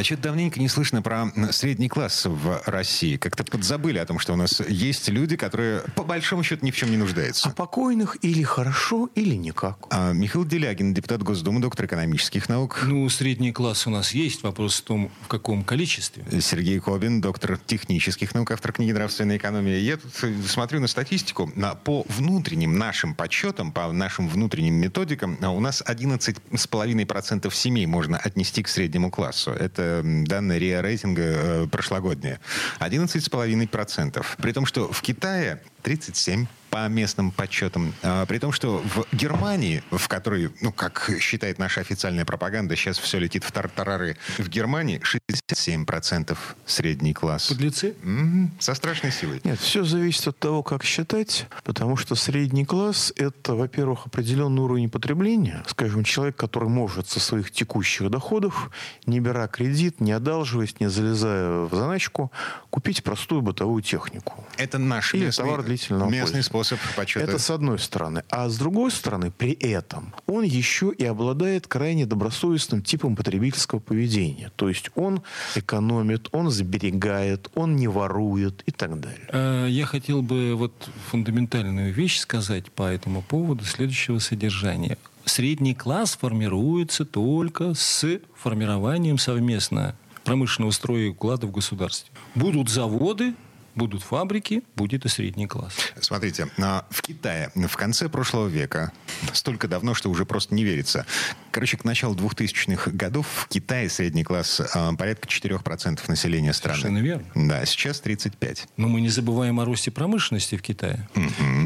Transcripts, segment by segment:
А что-то давненько не слышно про средний класс в России. Как-то подзабыли о том, что у нас есть люди, которые по большому счету ни в чем не нуждаются. А покойных или хорошо, или никак. А Михаил Делягин, депутат Госдумы, доктор экономических наук. Ну, средний класс у нас есть. Вопрос в том, в каком количестве. Сергей Кобин, доктор технических наук, автор книги «Нравственная экономия». Я тут смотрю на статистику. На, по внутренним нашим подсчетам, по нашим внутренним методикам, а у нас 11,5% семей можно отнести к среднему классу. Это данные РИА рейтинга э, прошлогодние. 11,5%. При том, что в Китае 37 по местным подсчетам. А, при том, что в Германии, в которой, ну, как считает наша официальная пропаганда, сейчас все летит в тартарары, в Германии 67% средний класс. Подлецы? М-м, со страшной силой. Нет, все зависит от того, как считать, потому что средний класс – это, во-первых, определенный уровень потребления. Скажем, человек, который может со своих текущих доходов, не беря кредит, не одалживаясь, не залезая в заначку, купить простую бытовую технику. Это наш Или местный, товар длительного местный способ подсчета. Это с одной стороны. А с другой стороны, при этом он еще и обладает крайне добросовестным типом потребительского поведения. То есть он экономит, он сберегает, он не ворует и так далее. Э, Я хотел бы вот фундаментальную вещь сказать по этому поводу следующего содержания. Средний класс формируется только с формированием совместно промышленного строя и уклада в государстве. Будут заводы, будут фабрики, будет и средний класс. Смотрите, а, в Китае в конце прошлого века, столько давно, что уже просто не верится, короче, к началу 2000-х годов в Китае средний класс а, порядка 4% населения страны. Совершенно верно. Да, сейчас 35. Но мы не забываем о росте промышленности в Китае.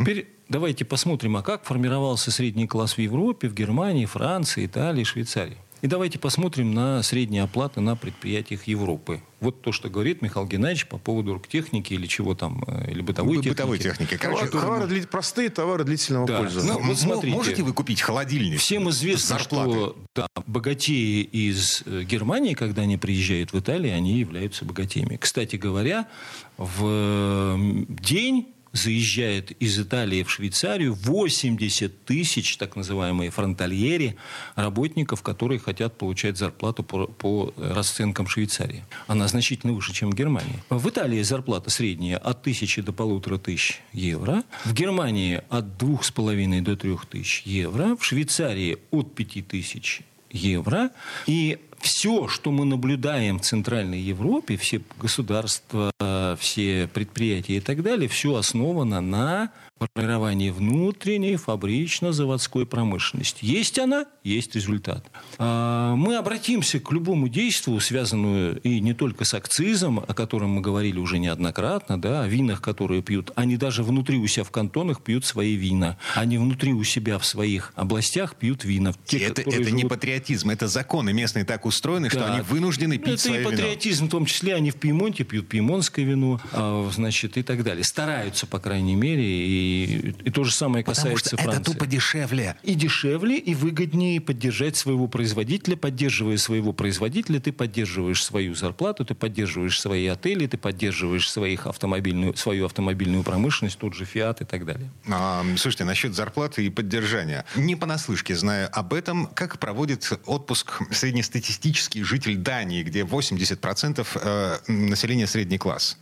Теперь давайте посмотрим, а как формировался средний класс в Европе, в Германии, Франции, Италии, Швейцарии. И давайте посмотрим на средние оплаты на предприятиях Европы. Вот то, что говорит Михаил Геннадьевич по поводу оргтехники или чего там, э, или бытовой техники. Бытовой техники. Короче, Товары, товары дли- простые товары длительного Да. пользования. Ну, вот смотрите. можете вы купить холодильник? Всем известно, зарплатой? что да, богатеи из э, Германии, когда они приезжают в Италию, они являются богатеями. Кстати говоря, в день заезжает из Италии в Швейцарию 80 тысяч, так называемые фронтальери, работников, которые хотят получать зарплату по, по расценкам Швейцарии. Она значительно выше, чем в Германии. В Италии зарплата средняя от тысячи до полутора тысяч евро. В Германии от двух с половиной до трех тысяч евро. В Швейцарии от пяти тысяч евро. И все, что мы наблюдаем в Центральной Европе, все государства, все предприятия и так далее, все основано на формировании внутренней фабрично-заводской промышленности. Есть она, есть результат. А, Мы обратимся к любому действию, связанному и не только с акцизом, о котором мы говорили уже неоднократно, да, о винах, которые пьют. Они даже внутри у себя в кантонах пьют свои вина. Они внутри у себя в своих областях пьют вина. Те, это это не живут- патриотизм, это законы местные так устроены, что да. они вынуждены пить Это свое и вино. патриотизм, в том числе они в Пьемонте пьют пьемонское вино, а, значит, и так далее. Стараются, по крайней мере, и, и то же самое Потому касается что это Франции. тупо дешевле. И дешевле, и выгоднее поддержать своего производителя. Поддерживая своего производителя, ты поддерживаешь свою зарплату, ты поддерживаешь свои отели, ты поддерживаешь своих автомобильную, свою автомобильную промышленность, тот же Фиат и так далее. А, слушайте, насчет зарплаты и поддержания. Не понаслышке знаю об этом, как проводит отпуск среднестатистический житель Дании, где 80% э, населения средний класс.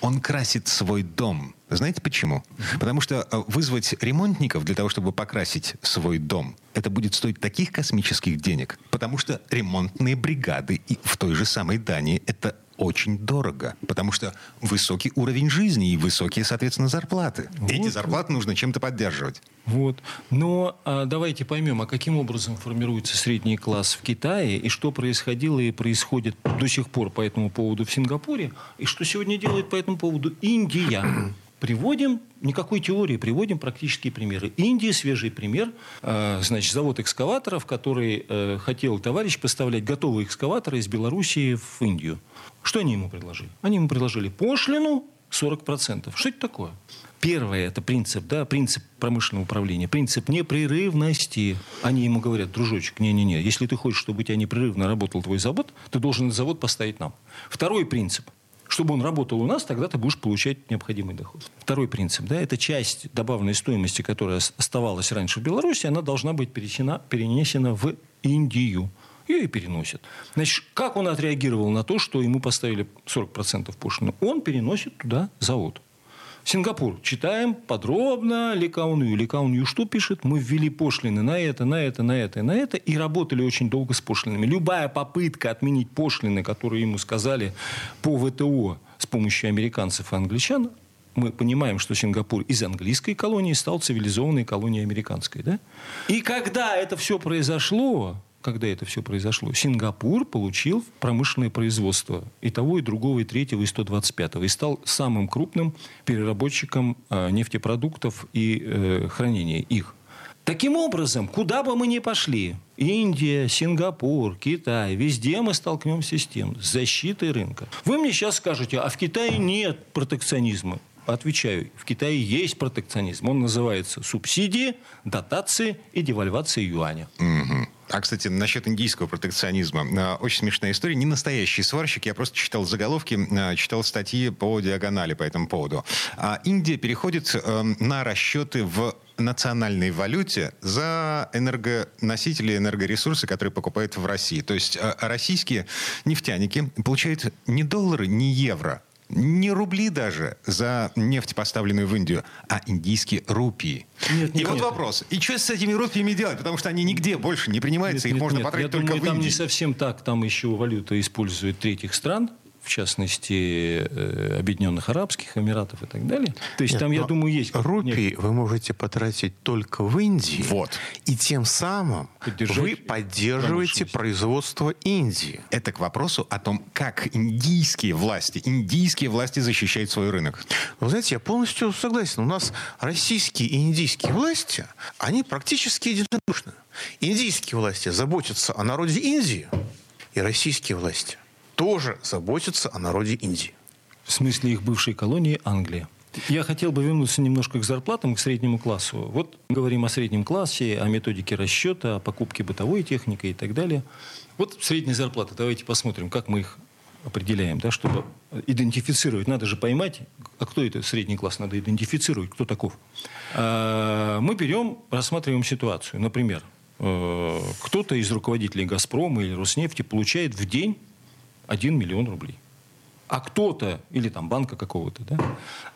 Он красит свой дом. Знаете почему? Потому что э, вызвать ремонтников для того, чтобы покрасить свой дом, это будет стоить таких космических денег. Потому что ремонтные бригады и в той же самой Дании это очень дорого, потому что высокий уровень жизни и высокие, соответственно, зарплаты. Эти зарплаты нужно чем-то поддерживать. Вот. Но а, давайте поймем, а каким образом формируется средний класс в Китае, и что происходило и происходит до сих пор по этому поводу в Сингапуре, и что сегодня делает по этому поводу Индия. Приводим, никакой теории, приводим практические примеры. Индия, свежий пример. Э, значит, завод экскаваторов, который э, хотел товарищ поставлять готовые экскаваторы из Белоруссии в Индию. Что они ему предложили? Они ему предложили пошлину 40%. Что это такое? Первое – это принцип, да, принцип промышленного управления, принцип непрерывности. Они ему говорят, дружочек, не-не-не, если ты хочешь, чтобы у тебя непрерывно работал твой завод, ты должен этот завод поставить нам. Второй принцип – чтобы он работал у нас, тогда ты будешь получать необходимый доход. Второй принцип, да, это часть добавленной стоимости, которая оставалась раньше в Беларуси, она должна быть перенесена, перенесена в Индию. Ее и переносят. Значит, как он отреагировал на то, что ему поставили 40% пошлины? Он переносит туда завод. Сингапур. Читаем подробно Ликаунью. Ликаунью что пишет? Мы ввели пошлины на это, на это, на это на это. И работали очень долго с пошлинами. Любая попытка отменить пошлины, которые ему сказали по ВТО с помощью американцев и англичан, мы понимаем, что Сингапур из английской колонии стал цивилизованной колонией американской. Да? И когда это все произошло, когда это все произошло, Сингапур получил промышленное производство и того, и другого, и третьего, и 125-го. И стал самым крупным переработчиком э, нефтепродуктов и э, хранения их. Таким образом, куда бы мы ни пошли, Индия, Сингапур, Китай, везде мы столкнемся с тем, с защитой рынка. Вы мне сейчас скажете, а в Китае нет протекционизма. Отвечаю, в Китае есть протекционизм. Он называется субсидии, дотации и девальвация юаня. Угу. А, кстати, насчет индийского протекционизма. А, очень смешная история. Не настоящий сварщик. Я просто читал заголовки, а, читал статьи по диагонали по этому поводу. А Индия переходит эм, на расчеты в национальной валюте за энергоносители, энергоресурсы, которые покупают в России. То есть э, российские нефтяники получают не доллары, не евро, не рубли даже за нефть, поставленную в Индию, а индийские рупии. Нет, нет, и вот нет. вопрос, и что с этими рупиями делать? Потому что они нигде больше не принимаются, нет, их нет, можно нет. потратить Я только думаю, в Индии. там не совсем так, там еще валюта использует третьих стран, в частности, э, Объединенных Арабских Эмиратов и так далее. То есть Нет, там, я думаю, есть... Рупии нет. вы можете потратить только в Индии. Вот. И тем самым Поддержать вы поддерживаете производство Индии. Это к вопросу о том, как индийские власти, индийские власти защищают свой рынок. Вы знаете, я полностью согласен. У нас российские и индийские власти, они практически единодушны. Индийские власти заботятся о народе Индии, и российские власти тоже заботятся о народе Индии. В смысле их бывшей колонии Англия. Я хотел бы вернуться немножко к зарплатам, к среднему классу. Вот мы говорим о среднем классе, о методике расчета, о покупке бытовой техники и так далее. Вот средняя зарплата. Давайте посмотрим, как мы их определяем, да, чтобы идентифицировать. Надо же поймать, а кто это средний класс, надо идентифицировать, кто таков. А, мы берем, рассматриваем ситуацию. Например, э, кто-то из руководителей «Газпрома» или «Роснефти» получает в день 1 миллион рублей. А кто-то, или там банка какого-то, да,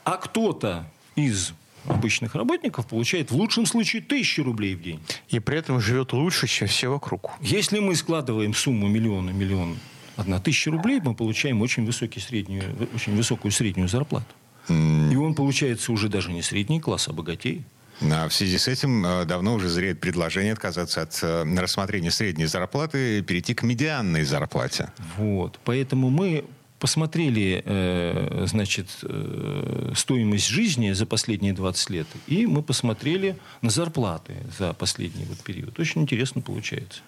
а кто-то из обычных работников получает в лучшем случае тысячу рублей в день. И при этом живет лучше, чем все вокруг. Если мы складываем сумму миллиона, миллион, одна тысяча рублей, мы получаем очень, высокий среднюю, очень высокую среднюю зарплату. И он получается уже даже не средний класс, а богатей. А в связи с этим э, давно уже зреет предложение отказаться от э, рассмотрения средней зарплаты и перейти к медианной зарплате. Вот. Поэтому мы посмотрели, э, значит, стоимость жизни за последние 20 лет, и мы посмотрели на зарплаты за последний вот период. Очень интересно получается.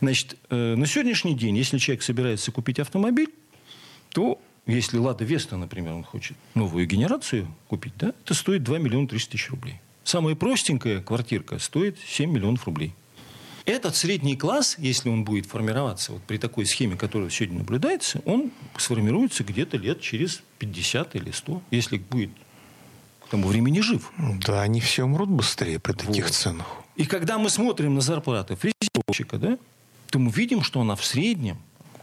Значит, на сегодняшний день, если человек собирается купить автомобиль, то если Лада Веста, например, он хочет новую генерацию купить, да, это стоит 2 миллиона 300 тысяч рублей. Самая простенькая квартирка стоит 7 миллионов рублей. Этот средний класс, если он будет формироваться вот при такой схеме, которая сегодня наблюдается, он сформируется где-то лет через 50 или 100, если будет к тому времени жив. Да, они все умрут быстрее при таких вот. ценах. И когда мы смотрим на зарплаты фрезеровщика, да, то мы видим, что она в среднем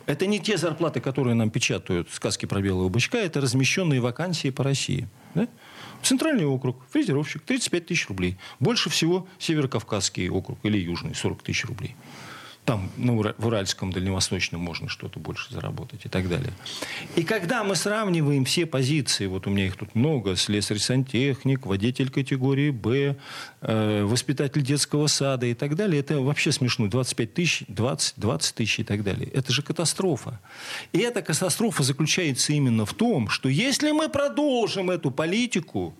это не те зарплаты, которые нам печатают сказки про белого бычка, это размещенные вакансии по России. Да? Центральный округ, фрезеровщик, 35 тысяч рублей. Больше всего Северокавказский округ или Южный, 40 тысяч рублей. Там ну, в Уральском, Дальневосточном можно что-то больше заработать и так далее. И когда мы сравниваем все позиции, вот у меня их тут много, слесарь-сантехник, водитель категории «Б», э, воспитатель детского сада и так далее, это вообще смешно. 25 тысяч, 20, 20 тысяч и так далее. Это же катастрофа. И эта катастрофа заключается именно в том, что если мы продолжим эту политику,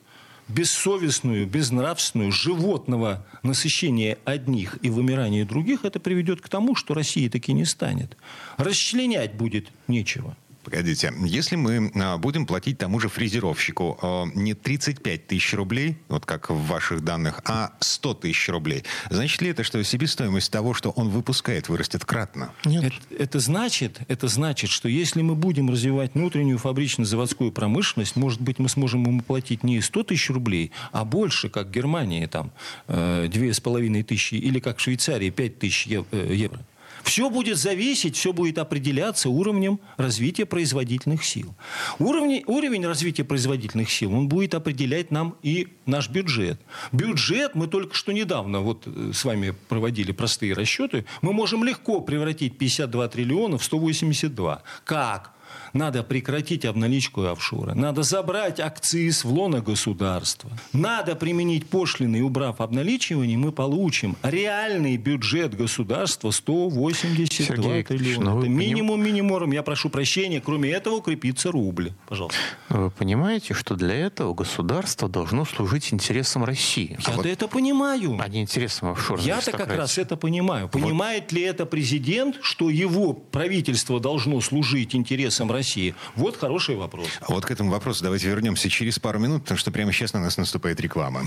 бессовестную, безнравственную, животного насыщения одних и вымирания других, это приведет к тому, что России таки не станет. Расчленять будет нечего. Погодите, если мы а, будем платить тому же фрезеровщику а, не 35 тысяч рублей, вот как в ваших данных, а 100 тысяч рублей, значит ли это, что себестоимость того, что он выпускает, вырастет кратно? Нет. Это, это, значит, это значит, что если мы будем развивать внутреннюю фабрично-заводскую промышленность, может быть, мы сможем ему платить не 100 тысяч рублей, а больше, как в Германии, там, э, две с половиной тысячи, или как в Швейцарии, 5 тысяч э, евро. Все будет зависеть, все будет определяться уровнем развития производительных сил. Уровень, уровень развития производительных сил, он будет определять нам и наш бюджет. Бюджет мы только что недавно вот э, с вами проводили простые расчеты. Мы можем легко превратить 52 триллиона в 182. Как? Надо прекратить обналичку и офшоры. Надо забрать акциз в лоно государства. Надо применить пошлины и убрав обналичивание, мы получим реальный бюджет государства 182 Сергей триллиона. Ну Это минимум минимум. Я прошу прощения. Кроме этого укрепится рубль. Пожалуйста. Вы понимаете, что для этого государство должно служить интересам России? Я-то а вот это понимаю. А не интересам офшорной Я-то как раз это понимаю. Понимает вот. ли это президент, что его правительство должно служить интересам России? России? Вот хороший вопрос. А вот к этому вопросу давайте вернемся через пару минут, потому что прямо сейчас на нас наступает реклама.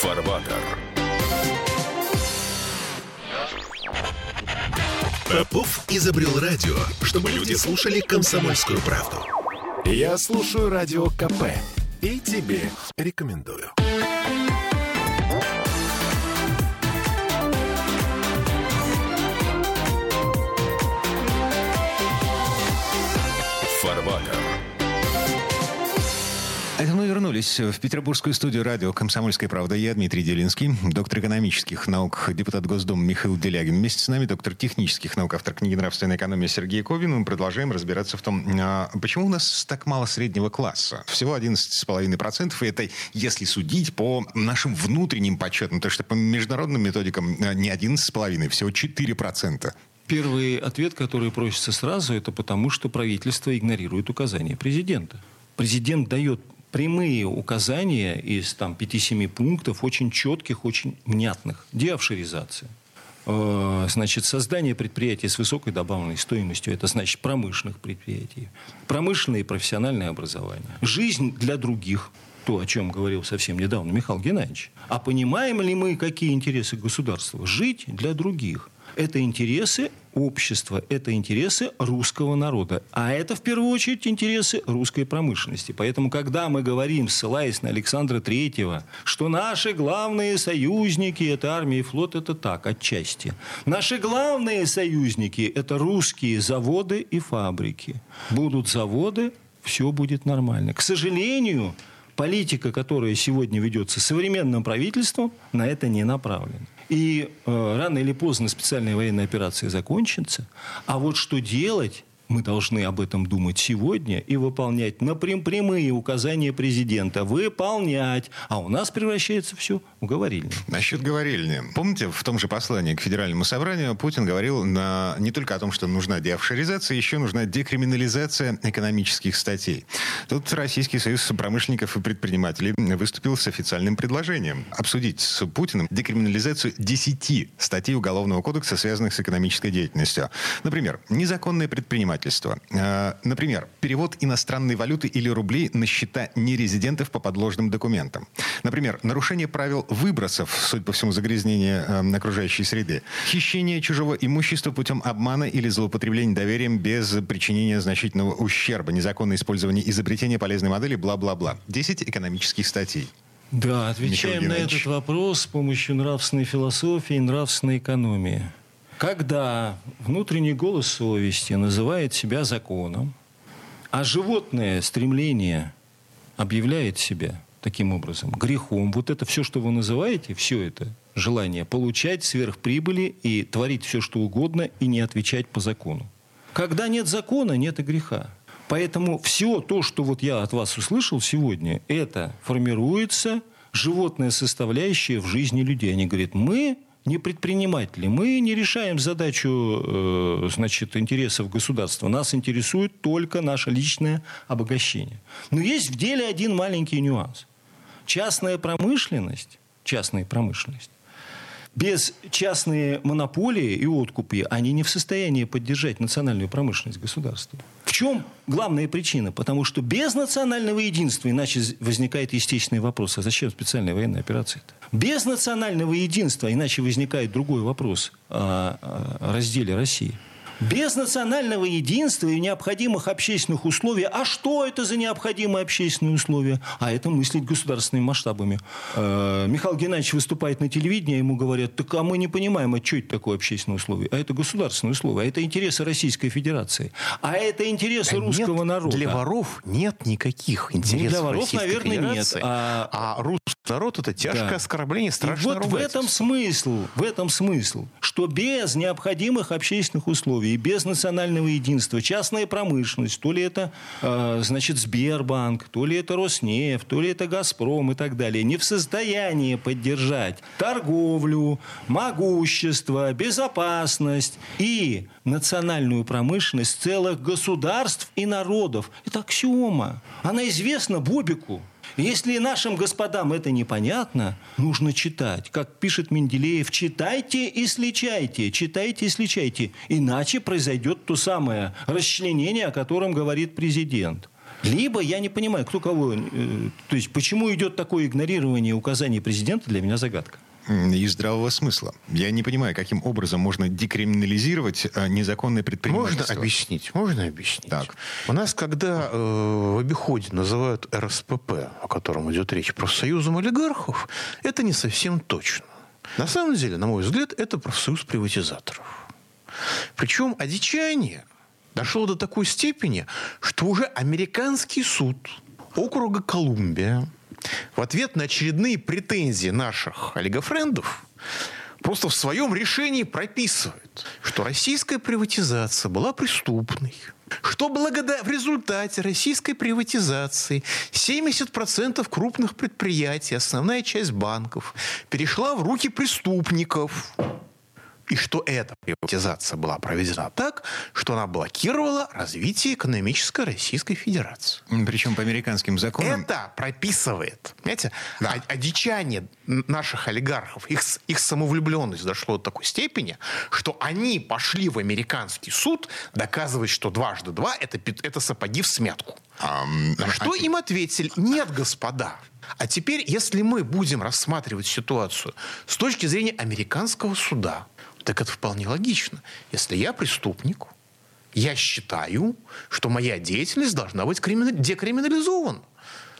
Фарватер. Попов изобрел радио, чтобы люди слушали комсомольскую правду. Я слушаю радио КП и тебе рекомендую. Это мы вернулись в петербургскую студию радио «Комсомольская правда». Я Дмитрий Делинский, доктор экономических наук, депутат Госдумы Михаил Делягин. Вместе с нами доктор технических наук, автор книги «Нравственная экономия» Сергей Ковин. Мы продолжаем разбираться в том, а, почему у нас так мало среднего класса. Всего 11,5%, и это если судить по нашим внутренним подсчетам, потому что по международным методикам а, не 11,5%, всего 4%. Первый ответ, который просится сразу, это потому, что правительство игнорирует указания президента. Президент дает прямые указания из там, 5-7 пунктов, очень четких, очень внятных. Деофшоризация. Э, значит, создание предприятий с высокой добавленной стоимостью, это значит промышленных предприятий. Промышленное и профессиональное образование. Жизнь для других, то, о чем говорил совсем недавно Михаил Геннадьевич. А понимаем ли мы, какие интересы государства? Жить для других. Это интересы общества, это интересы русского народа. А это, в первую очередь, интересы русской промышленности. Поэтому, когда мы говорим, ссылаясь на Александра Третьего, что наши главные союзники – это армия и флот, это так, отчасти. Наши главные союзники – это русские заводы и фабрики. Будут заводы, все будет нормально. К сожалению, политика, которая сегодня ведется современным правительством, на это не направлена. И э, рано или поздно специальная военная операция закончится. А вот что делать, мы должны об этом думать сегодня и выполнять напрям прямые указания президента. Выполнять. А у нас превращается все в говорильню. Насчет говорильни. Помните, в том же послании к Федеральному собранию Путин говорил на, не только о том, что нужна деофшоризация, еще нужна декриминализация экономических статей. Тут Российский союз промышленников и предпринимателей выступил с официальным предложением обсудить с Путиным декриминализацию 10 статей Уголовного кодекса, связанных с экономической деятельностью. Например, незаконное предпринимательство предпринимательства. Э, например, перевод иностранной валюты или рублей на счета нерезидентов по подложным документам. Например, нарушение правил выбросов, судя по всему, загрязнения э, окружающей среды. Хищение чужого имущества путем обмана или злоупотребления доверием без причинения значительного ущерба, незаконное использование изобретения полезной модели, бла-бла-бла. 10 экономических статей. Да, отвечаем на этот вопрос с помощью нравственной философии и нравственной экономии. Когда внутренний голос совести называет себя законом, а животное стремление объявляет себя таким образом, грехом. Вот это все, что вы называете, все это желание получать сверхприбыли и творить все, что угодно, и не отвечать по закону. Когда нет закона, нет и греха. Поэтому все то, что вот я от вас услышал сегодня, это формируется животная составляющая в жизни людей. Они говорят, мы не предприниматели, мы не решаем задачу э, значит, интересов государства. Нас интересует только наше личное обогащение. Но есть в деле один маленький нюанс. Частная промышленность, частная промышленность без частной монополии и откупи они не в состоянии поддержать национальную промышленность государства. В чем главная причина? Потому что без национального единства, иначе возникает естественный вопрос, а зачем специальная военная операция -то? Без национального единства, иначе возникает другой вопрос о разделе России – без национального единства и необходимых общественных условий. А что это за необходимые общественные условия? А это мыслить государственными масштабами. Э, Михаил Геннадьевич выступает на телевидении, ему говорят, так а мы не понимаем, а что это такое общественное условие? А это государственное условие, а это интересы Российской Федерации. А это интересы а русского нет, народа. Для воров нет никаких интересов ну, для воров, Российской наверное, Федерации. нет. А, а русский народ это тяжкое да. оскорбление, страшное И вот в этом смысл, в этом смысл, что без необходимых общественных условий и без национального единства, частная промышленность, то ли это, э, значит, Сбербанк, то ли это Роснефть, то ли это Газпром и так далее, не в состоянии поддержать торговлю, могущество, безопасность и национальную промышленность целых государств и народов. Это аксиома. Она известна Бобику. Если нашим господам это непонятно, нужно читать. Как пишет Менделеев, читайте и сличайте, читайте и сличайте. Иначе произойдет то самое расчленение, о котором говорит президент. Либо я не понимаю, кто кого... Э, то есть, почему идет такое игнорирование указаний президента, для меня загадка и здравого смысла. Я не понимаю, каким образом можно декриминализировать э, незаконное предпринимательство. Можно объяснить, можно объяснить. Так. У нас, когда э, в обиходе называют РСПП, о котором идет речь, профсоюзом олигархов, это не совсем точно. На самом деле, на мой взгляд, это профсоюз приватизаторов. Причем одичание дошло до такой степени, что уже американский суд округа Колумбия в ответ на очередные претензии наших олигофрендов просто в своем решении прописывает, что российская приватизация была преступной, что благодаря в результате российской приватизации 70% крупных предприятий, основная часть банков, перешла в руки преступников и что эта приватизация была проведена так, что она блокировала развитие экономической Российской Федерации. Причем по американским законам. Это прописывает, понимаете, да. одичание наших олигархов, их, их самовлюбленность дошло до такой степени, что они пошли в американский суд доказывать, что дважды два это, это сапоги в смятку. А, На что а... им ответили? Нет, господа. А теперь, если мы будем рассматривать ситуацию с точки зрения американского суда, так это вполне логично. Если я преступник, я считаю, что моя деятельность должна быть декриминализована.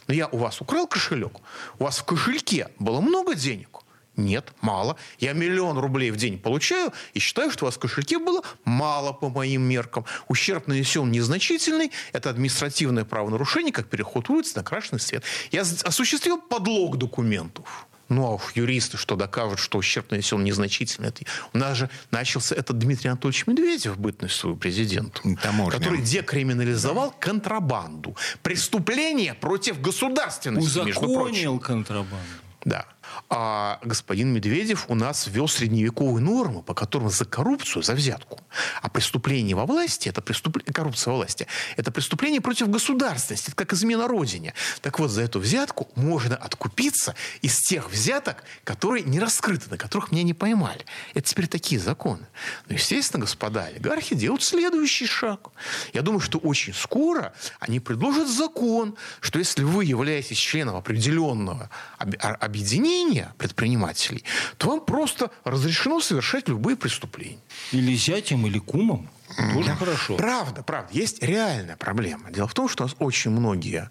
Но я у вас украл кошелек, у вас в кошельке было много денег. Нет, мало. Я миллион рублей в день получаю и считаю, что у вас в кошельке было мало по моим меркам. Ущерб нанесен незначительный. Это административное правонарушение, как переход улицы на красный свет. Я осуществил подлог документов. Ну, а уж юристы что докажут, что ущерб нанесен незначительный. У нас же начался этот Дмитрий Анатольевич Медведев, бытность свою президентом, Таможня. который декриминализовал да. контрабанду. Преступление против государственности, Узаконил между прочим. контрабанду. Да. А господин Медведев у нас ввел средневековые нормы, по которым за коррупцию, за взятку, а преступление во власти, это преступление, коррупция во власти, это преступление против государственности, это как измена родине. Так вот, за эту взятку можно откупиться из тех взяток, которые не раскрыты, на которых меня не поймали. Это теперь такие законы. Но, естественно, господа олигархи делают следующий шаг. Я думаю, что очень скоро они предложат закон, что если вы являетесь членом определенного объединения, объединения предпринимателей, то вам просто разрешено совершать любые преступления. Или зятем, или кумом. Тоже хорошо. Правда, правда. Есть реальная проблема. Дело в том, что у нас очень многие,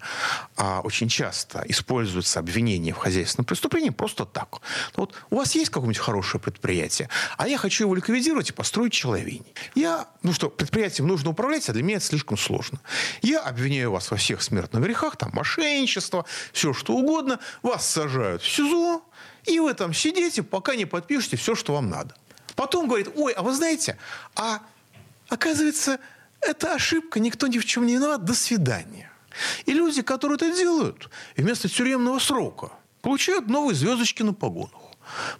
а, очень часто используются обвинения в хозяйственном преступлении просто так. Ну, вот у вас есть какое-нибудь хорошее предприятие, а я хочу его ликвидировать и построить человейник. Я, ну что, предприятием нужно управлять, а для меня это слишком сложно. Я обвиняю вас во всех смертных грехах, там, мошенничество, все что угодно. Вас сажают в СИЗО, и вы там сидите, пока не подпишете все, что вам надо. Потом говорит, ой, а вы знаете, а Оказывается, это ошибка, никто ни в чем не виноват, до свидания. И люди, которые это делают, вместо тюремного срока получают новые звездочки на погонах.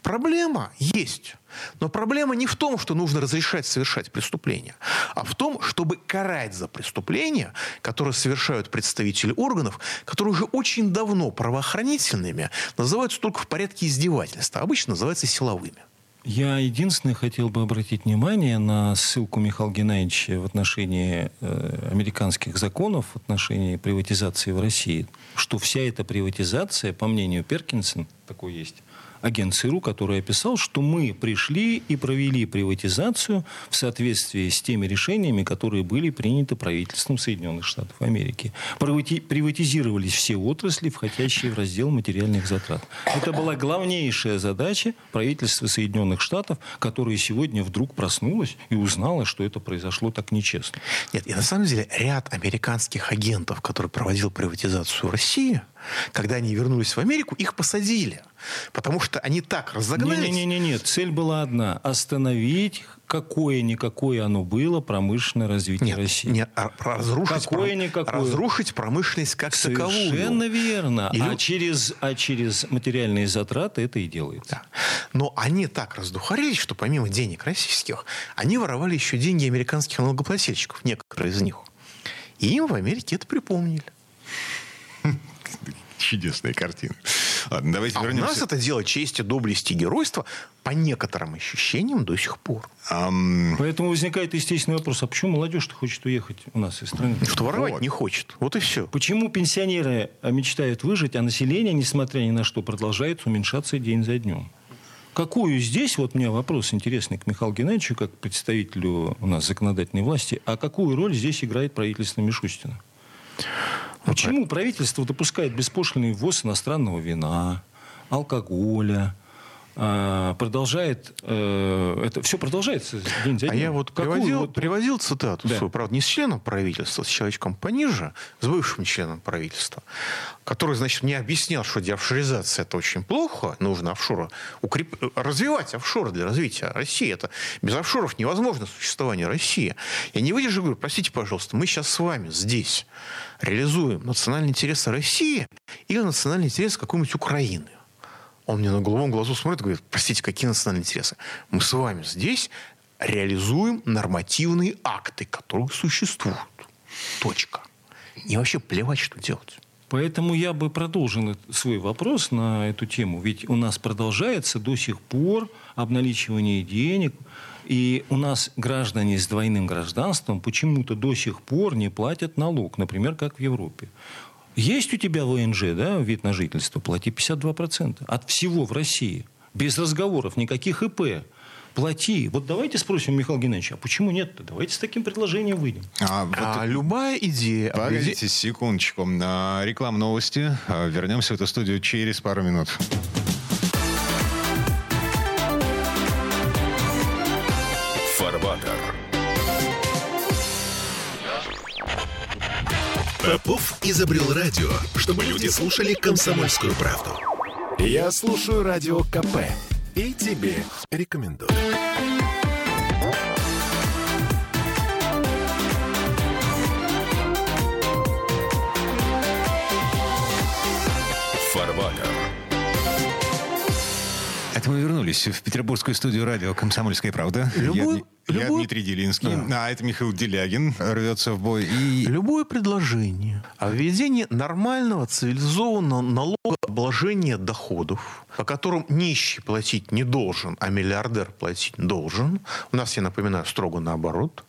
Проблема есть. Но проблема не в том, что нужно разрешать совершать преступления, а в том, чтобы карать за преступления, которые совершают представители органов, которые уже очень давно правоохранительными называются только в порядке издевательства, а обычно называются силовыми. Я единственное хотел бы обратить внимание на ссылку Михаила Геннадьевича в отношении э, американских законов, в отношении приватизации в России, что вся эта приватизация, по мнению Перкинсон, такой есть, агент ЦРУ, который описал, что мы пришли и провели приватизацию в соответствии с теми решениями, которые были приняты правительством Соединенных Штатов Америки. Приватизировались все отрасли, входящие в раздел материальных затрат. Это была главнейшая задача правительства Соединенных Штатов, которое сегодня вдруг проснулось и узнало, что это произошло так нечестно. Нет, и на самом деле ряд американских агентов, которые проводил приватизацию в России, когда они вернулись в Америку, их посадили. Потому что они так разогнались. Не-не-не, цель была одна. Остановить какое-никакое оно было промышленное развитие нет, России. Нет, а разрушить, какое-никакое. разрушить промышленность как Совершенно таковую. Совершенно верно. И... А, через, а через материальные затраты это и делается. Да. Но они так раздухарились, что помимо денег российских, они воровали еще деньги американских налогоплательщиков, некоторые из них. И им в Америке это припомнили. Чудесная картина. Ладно, давайте а вернемся. у нас это дело чести, доблести и геройства по некоторым ощущениям до сих пор. Um... Поэтому возникает естественный вопрос, а почему молодежь хочет уехать у нас из страны? Что воровать вот. не хочет. Вот и все. Почему пенсионеры мечтают выжить, а население, несмотря ни на что, продолжает уменьшаться день за днем? Какую здесь, вот у меня вопрос интересный к Михаилу Геннадьевичу, как представителю у нас законодательной власти, а какую роль здесь играет правительство Мишустина? Почему правительство допускает беспошлинный ввоз иностранного вина, алкоголя, продолжает, э, это все продолжается день за днем. А я вот приводил, вот... приводил цитату, да. свою, правда, не с членом правительства, с человечком пониже, с бывшим членом правительства, который, значит, не объяснял, что деофшоризация это очень плохо, нужно офшоры укреп... развивать офшоры для развития России. Это без офшоров невозможно существование России. Я не выдержу, говорю, простите, пожалуйста, мы сейчас с вами здесь реализуем национальные интересы России или национальные интересы какой-нибудь Украины. Он мне на голубом глазу смотрит и говорит, простите, какие национальные интересы? Мы с вами здесь реализуем нормативные акты, которые существуют. Точка. И вообще плевать, что делать. Поэтому я бы продолжил свой вопрос на эту тему. Ведь у нас продолжается до сих пор обналичивание денег. И у нас граждане с двойным гражданством почему-то до сих пор не платят налог, например, как в Европе. Есть у тебя ВНЖ, да, вид на жительство, плати 52% от всего в России. Без разговоров, никаких ИП. Плати. Вот давайте спросим Михаила Геннадьевича, а почему нет-то? Давайте с таким предложением выйдем. А, вот а любая идея... Погодите секундочку. А, реклама новости. А, вернемся в эту студию через пару минут. Попов изобрел радио, чтобы люди слушали комсомольскую правду. Я слушаю радио КП и тебе рекомендую. Фарватер. Это мы вернулись в петербургскую студию радио «Комсомольская правда». Любой, я Любой... Дмитрий Делинский, да. а это Михаил Делягин рвется в бой. И... Любое предложение о введении нормального цивилизованного налогообложения доходов, по которым нищий платить не должен, а миллиардер платить должен, у нас, я напоминаю, строго наоборот,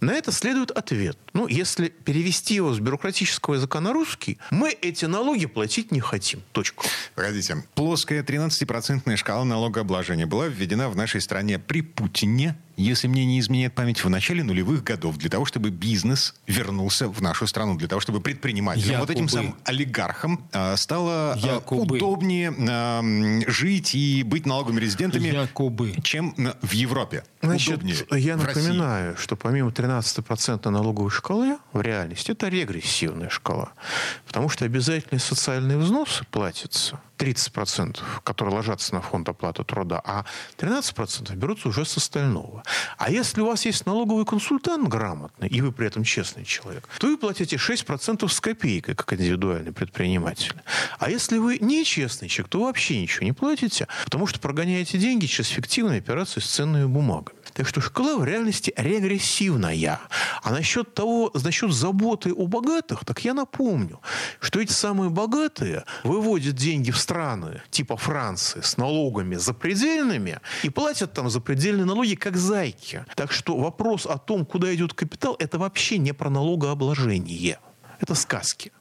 на это следует ответ. Ну, если перевести его с бюрократического языка на русский, мы эти налоги платить не хотим. Точка. Погодите. Плоская 13-процентная шкала налогообложения была введена в нашей стране при Путине, если если мне не изменяет память, в начале нулевых годов для того, чтобы бизнес вернулся в нашу страну, для того, чтобы предпринимателям, вот этим самым олигархам э, стало э, удобнее э, жить и быть налоговыми резидентами, Якобы. чем в Европе. Значит, удобнее я напоминаю, что помимо 13% налоговой шкалы, в реальности это регрессивная шкала. Потому что обязательные социальные взносы платятся 30%, которые ложатся на фонд оплаты труда, а 13% берутся уже с остального. А если у вас есть налоговый консультант грамотный, и вы при этом честный человек, то вы платите 6% с копейкой, как индивидуальный предприниматель. А если вы не честный человек, то вообще ничего не платите, потому что прогоняете деньги через фиктивные операции с ценными бумагами. Так что шкала в реальности регрессивная. А насчет того, насчет заботы о богатых, так я напомню, что эти самые богатые выводят деньги в страны типа Франции с налогами запредельными и платят там запредельные налоги как зайки. Так что вопрос о том, куда идет капитал, это вообще не про налогообложение. Это сказки.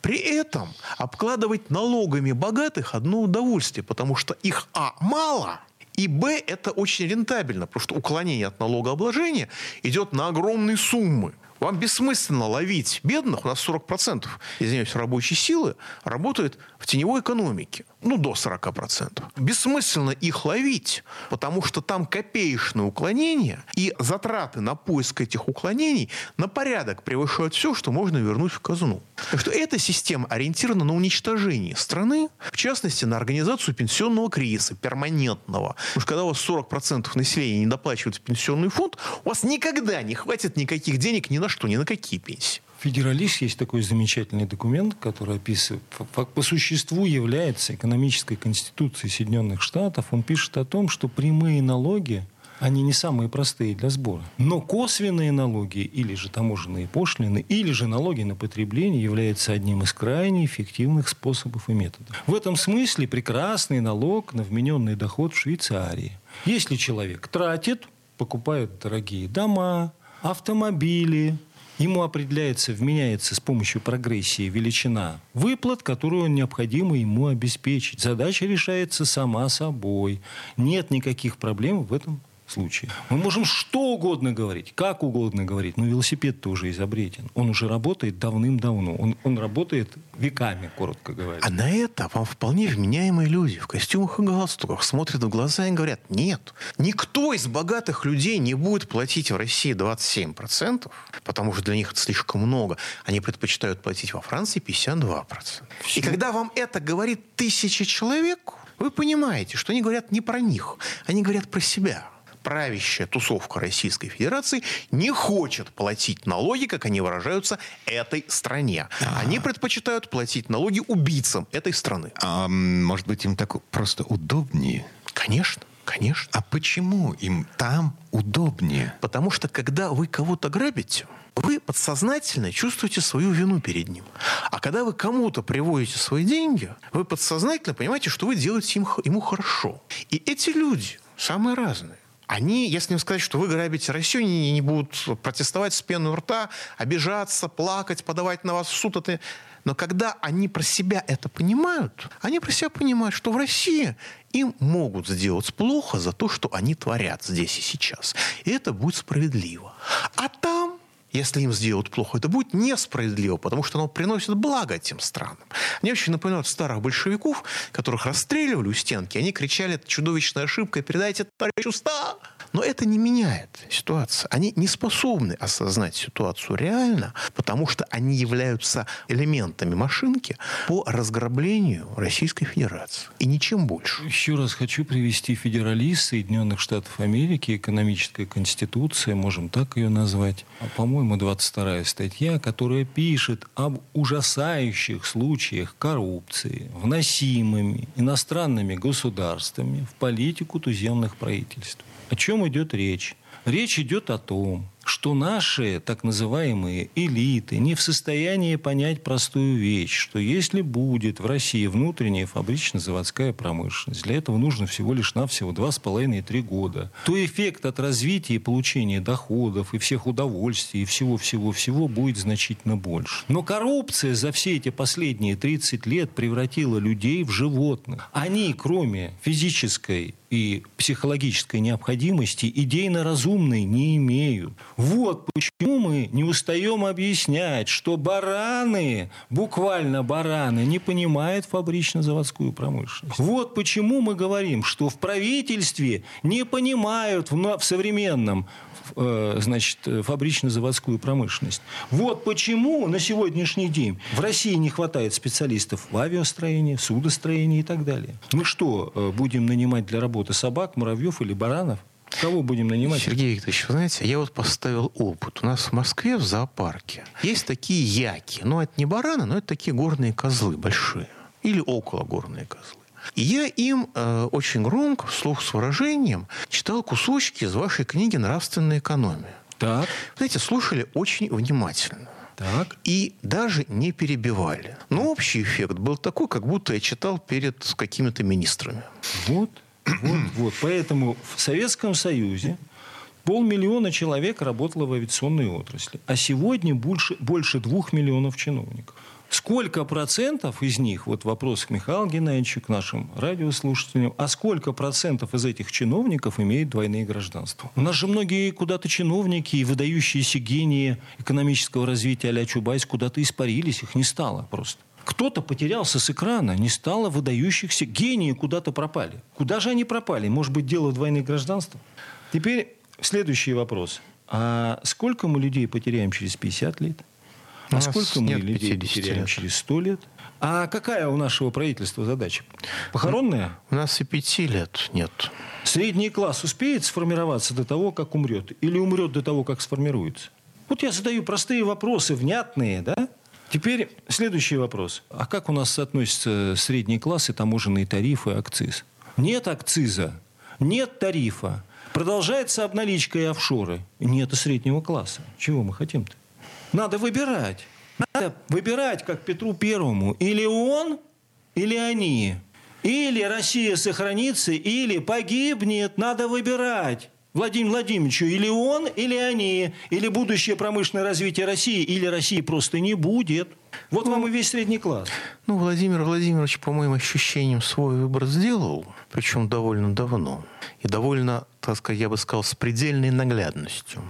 При этом обкладывать налогами богатых одно удовольствие, потому что их а мало – и Б, это очень рентабельно, потому что уклонение от налогообложения идет на огромные суммы. Вам бессмысленно ловить бедных, у нас 40% извиняюсь, рабочей силы работает в теневой экономике ну, до 40%. Бессмысленно их ловить, потому что там копеечное уклонение, и затраты на поиск этих уклонений на порядок превышают все, что можно вернуть в казну. Так что эта система ориентирована на уничтожение страны, в частности, на организацию пенсионного кризиса, перманентного. Потому что когда у вас 40% населения не доплачивают в пенсионный фонд, у вас никогда не хватит никаких денег ни на что, ни на какие пенсии. Федералист есть такой замечательный документ, который описывает, по, существу является экономической конституцией Соединенных Штатов. Он пишет о том, что прямые налоги они не самые простые для сбора. Но косвенные налоги, или же таможенные пошлины, или же налоги на потребление являются одним из крайне эффективных способов и методов. В этом смысле прекрасный налог на вмененный доход в Швейцарии. Если человек тратит, покупает дорогие дома, автомобили, ему определяется, вменяется с помощью прогрессии величина выплат, которую необходимо ему обеспечить. Задача решается сама собой. Нет никаких проблем в этом случае. Мы можем что угодно говорить, как угодно говорить, но велосипед-то уже изобретен. Он уже работает давным-давно. Он, он работает веками, коротко говоря. А на это вам вполне вменяемые люди в костюмах и галстуках смотрят в глаза и говорят, нет, никто из богатых людей не будет платить в России 27%, потому что для них это слишком много. Они предпочитают платить во Франции 52%. Все. И когда вам это говорит тысяча человек, вы понимаете, что они говорят не про них, они говорят про себя правящая тусовка Российской Федерации не хочет платить налоги, как они выражаются, этой стране. А-а-а. Они предпочитают платить налоги убийцам этой страны. А, может быть, им так просто удобнее? Конечно. Конечно. А почему им там удобнее? Потому что когда вы кого-то грабите, вы подсознательно чувствуете свою вину перед ним. А когда вы кому-то приводите свои деньги, вы подсознательно понимаете, что вы делаете им, ему хорошо. И эти люди самые разные они, если им сказать, что вы грабите Россию, они не будут протестовать с пеной у рта, обижаться, плакать, подавать на вас в суд. Это... Но когда они про себя это понимают, они про себя понимают, что в России им могут сделать плохо за то, что они творят здесь и сейчас. И это будет справедливо. А там если им сделают плохо, это будет несправедливо, потому что оно приносит благо этим странам. Мне очень напоминают старых большевиков, которых расстреливали у стенки. Они кричали, это чудовищная ошибка, передайте товарищу Ста. Но это не меняет ситуацию. Они не способны осознать ситуацию реально, потому что они являются элементами машинки по разграблению Российской Федерации. И ничем больше. Еще раз хочу привести федералист Соединенных Штатов Америки, экономическая конституция, можем так ее назвать. А, по-моему, 22 статья, которая пишет об ужасающих случаях коррупции, вносимыми иностранными государствами в политику туземных правительств. О чем идет речь? Речь идет о том, что наши так называемые элиты не в состоянии понять простую вещь, что если будет в России внутренняя фабрично-заводская промышленность, для этого нужно всего лишь навсего 2,5-3 года, то эффект от развития и получения доходов и всех удовольствий и всего-всего-всего будет значительно больше. Но коррупция за все эти последние 30 лет превратила людей в животных. Они, кроме физической и психологической необходимости идейно-разумной не имеют. Вот почему мы не устаем объяснять, что бараны, буквально бараны, не понимают фабрично-заводскую промышленность. Вот почему мы говорим, что в правительстве не понимают в, в современном Э, значит, фабрично-заводскую промышленность. Вот почему на сегодняшний день в России не хватает специалистов в авиастроении, судостроении и так далее. Мы что, э, будем нанимать для работы собак, муравьев или баранов? Кого будем нанимать? Сергей Викторович, вы знаете, я вот поставил опыт. У нас в Москве в зоопарке есть такие яки. Ну, это не бараны, но это такие горные козлы большие. Или около горные козлы. И я им э, очень громко, вслух с выражением, читал кусочки из вашей книги «Нравственная экономия». Так. Знаете, слушали очень внимательно. Так. И даже не перебивали. Но общий эффект был такой, как будто я читал перед какими-то министрами. Вот, вот, вот. Поэтому в Советском Союзе полмиллиона человек работало в авиационной отрасли, а сегодня больше, больше двух миллионов чиновников. Сколько процентов из них, вот вопрос к Михаилу Геннадьевичу, к нашим радиослушателям, а сколько процентов из этих чиновников имеют двойные гражданства? У нас же многие куда-то чиновники и выдающиеся гении экономического развития а Чубайс куда-то испарились, их не стало просто. Кто-то потерялся с экрана, не стало выдающихся гении куда-то пропали. Куда же они пропали? Может быть, дело в двойных гражданствах? Теперь следующий вопрос. А сколько мы людей потеряем через 50 лет? А сколько мы людей потеряем лет. через сто лет? А какая у нашего правительства задача? Похоронная? У нас и пяти лет нет. Средний класс успеет сформироваться до того, как умрет? Или умрет до того, как сформируется? Вот я задаю простые вопросы, внятные, да? Теперь следующий вопрос. А как у нас соотносятся средний класс и таможенные тарифы, акциз? Нет акциза, нет тарифа. Продолжается обналичка и офшоры. Нет и среднего класса. Чего мы хотим-то? Надо выбирать. Надо выбирать, как Петру Первому. Или он, или они. Или Россия сохранится, или погибнет. Надо выбирать. Владимир Владимировичу, или он, или они, или будущее промышленное развитие России, или России просто не будет. Вот ну, вам и весь средний класс. Ну, Владимир Владимирович, по моим ощущениям, свой выбор сделал, причем довольно давно. И довольно, так сказать, я бы сказал, с предельной наглядностью.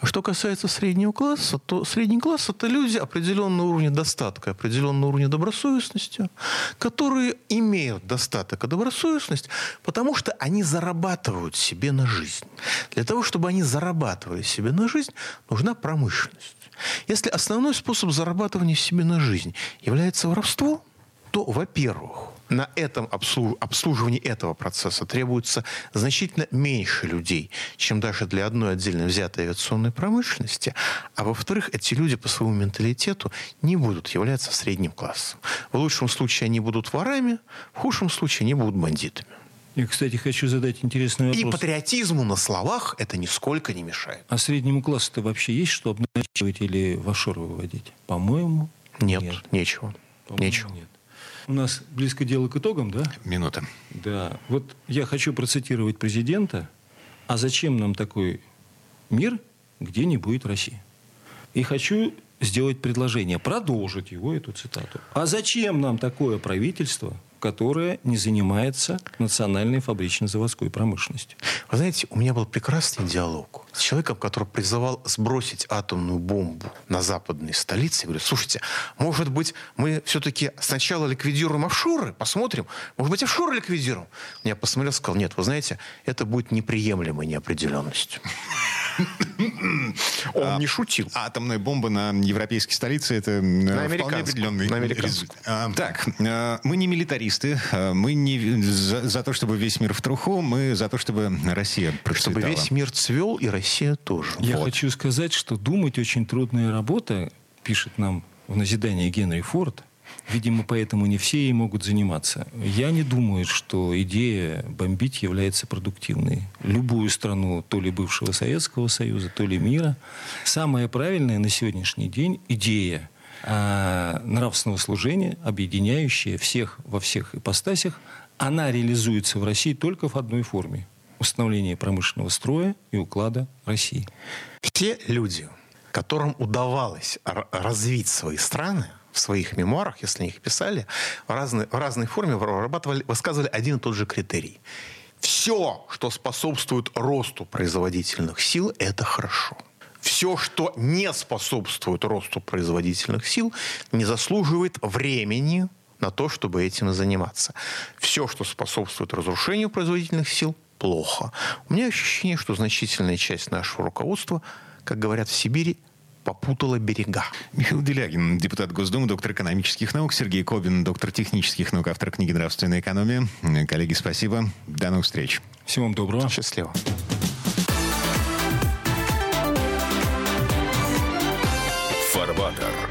А что касается среднего класса, то средний класс – это люди определенного уровня достатка, определенного уровня добросовестности, которые имеют достаток и добросовестность, потому что они зарабатывают себе на жизнь. Для того, чтобы они зарабатывали себе на жизнь, нужна промышленность. Если основной способ зарабатывания себе на жизнь является воровство, то, во-первых, на этом обслуж... обслуживании этого процесса требуется значительно меньше людей, чем даже для одной отдельно взятой авиационной промышленности. А во-вторых, эти люди по своему менталитету не будут являться средним классом. В лучшем случае они будут ворами, в худшем случае они будут бандитами. Я, кстати, хочу задать интересный вопрос. И патриотизму на словах это нисколько не мешает. А среднему классу-то вообще есть что обналичивать или в офшор выводить? По-моему, нет. Нет, нечего. По-моему, нечего. Нет. У нас близко дело к итогам, да? Минута. Да. Вот я хочу процитировать президента. А зачем нам такой мир, где не будет России? И хочу сделать предложение, продолжить его, эту цитату. А зачем нам такое правительство, которая не занимается национальной фабрично-заводской промышленностью. Вы знаете, у меня был прекрасный диалог с человеком, который призывал сбросить атомную бомбу на западные столицы. Я говорю, слушайте, может быть, мы все-таки сначала ликвидируем офшоры, посмотрим, может быть, офшоры ликвидируем. Я посмотрел, сказал, нет, вы знаете, это будет неприемлемой неопределенностью. Он а, не шутил. Атомная бомба на европейской столице это э, на вполне определенный на результат. А, так, э, мы не милитаристы, э, мы не за, за то, чтобы весь мир в труху, мы за то, чтобы Россия процветала. Чтобы весь мир цвел и Россия тоже. Я вот. хочу сказать, что думать очень трудная работа, пишет нам в назидание Генри Форд, Видимо, поэтому не все и могут заниматься. Я не думаю, что идея бомбить является продуктивной. Любую страну, то ли бывшего Советского Союза, то ли мира. Самая правильная на сегодняшний день идея а, нравственного служения, объединяющая всех во всех ипостасях, она реализуется в России только в одной форме – установление промышленного строя и уклада России. Все люди, которым удавалось развить свои страны, в своих мемуарах, если они их писали, в разной, в разной форме вырабатывали, высказывали один и тот же критерий. Все, что способствует росту производительных сил, это хорошо. Все, что не способствует росту производительных сил, не заслуживает времени на то, чтобы этим заниматься. Все, что способствует разрушению производительных сил, плохо. У меня ощущение, что значительная часть нашего руководства, как говорят в Сибири, попутала берега. Михаил Делягин, депутат Госдумы, доктор экономических наук, Сергей Кобин, доктор технических наук, автор книги «Нравственная экономия». Коллеги, спасибо. До новых встреч. Всего вам доброго. Счастливо. Water.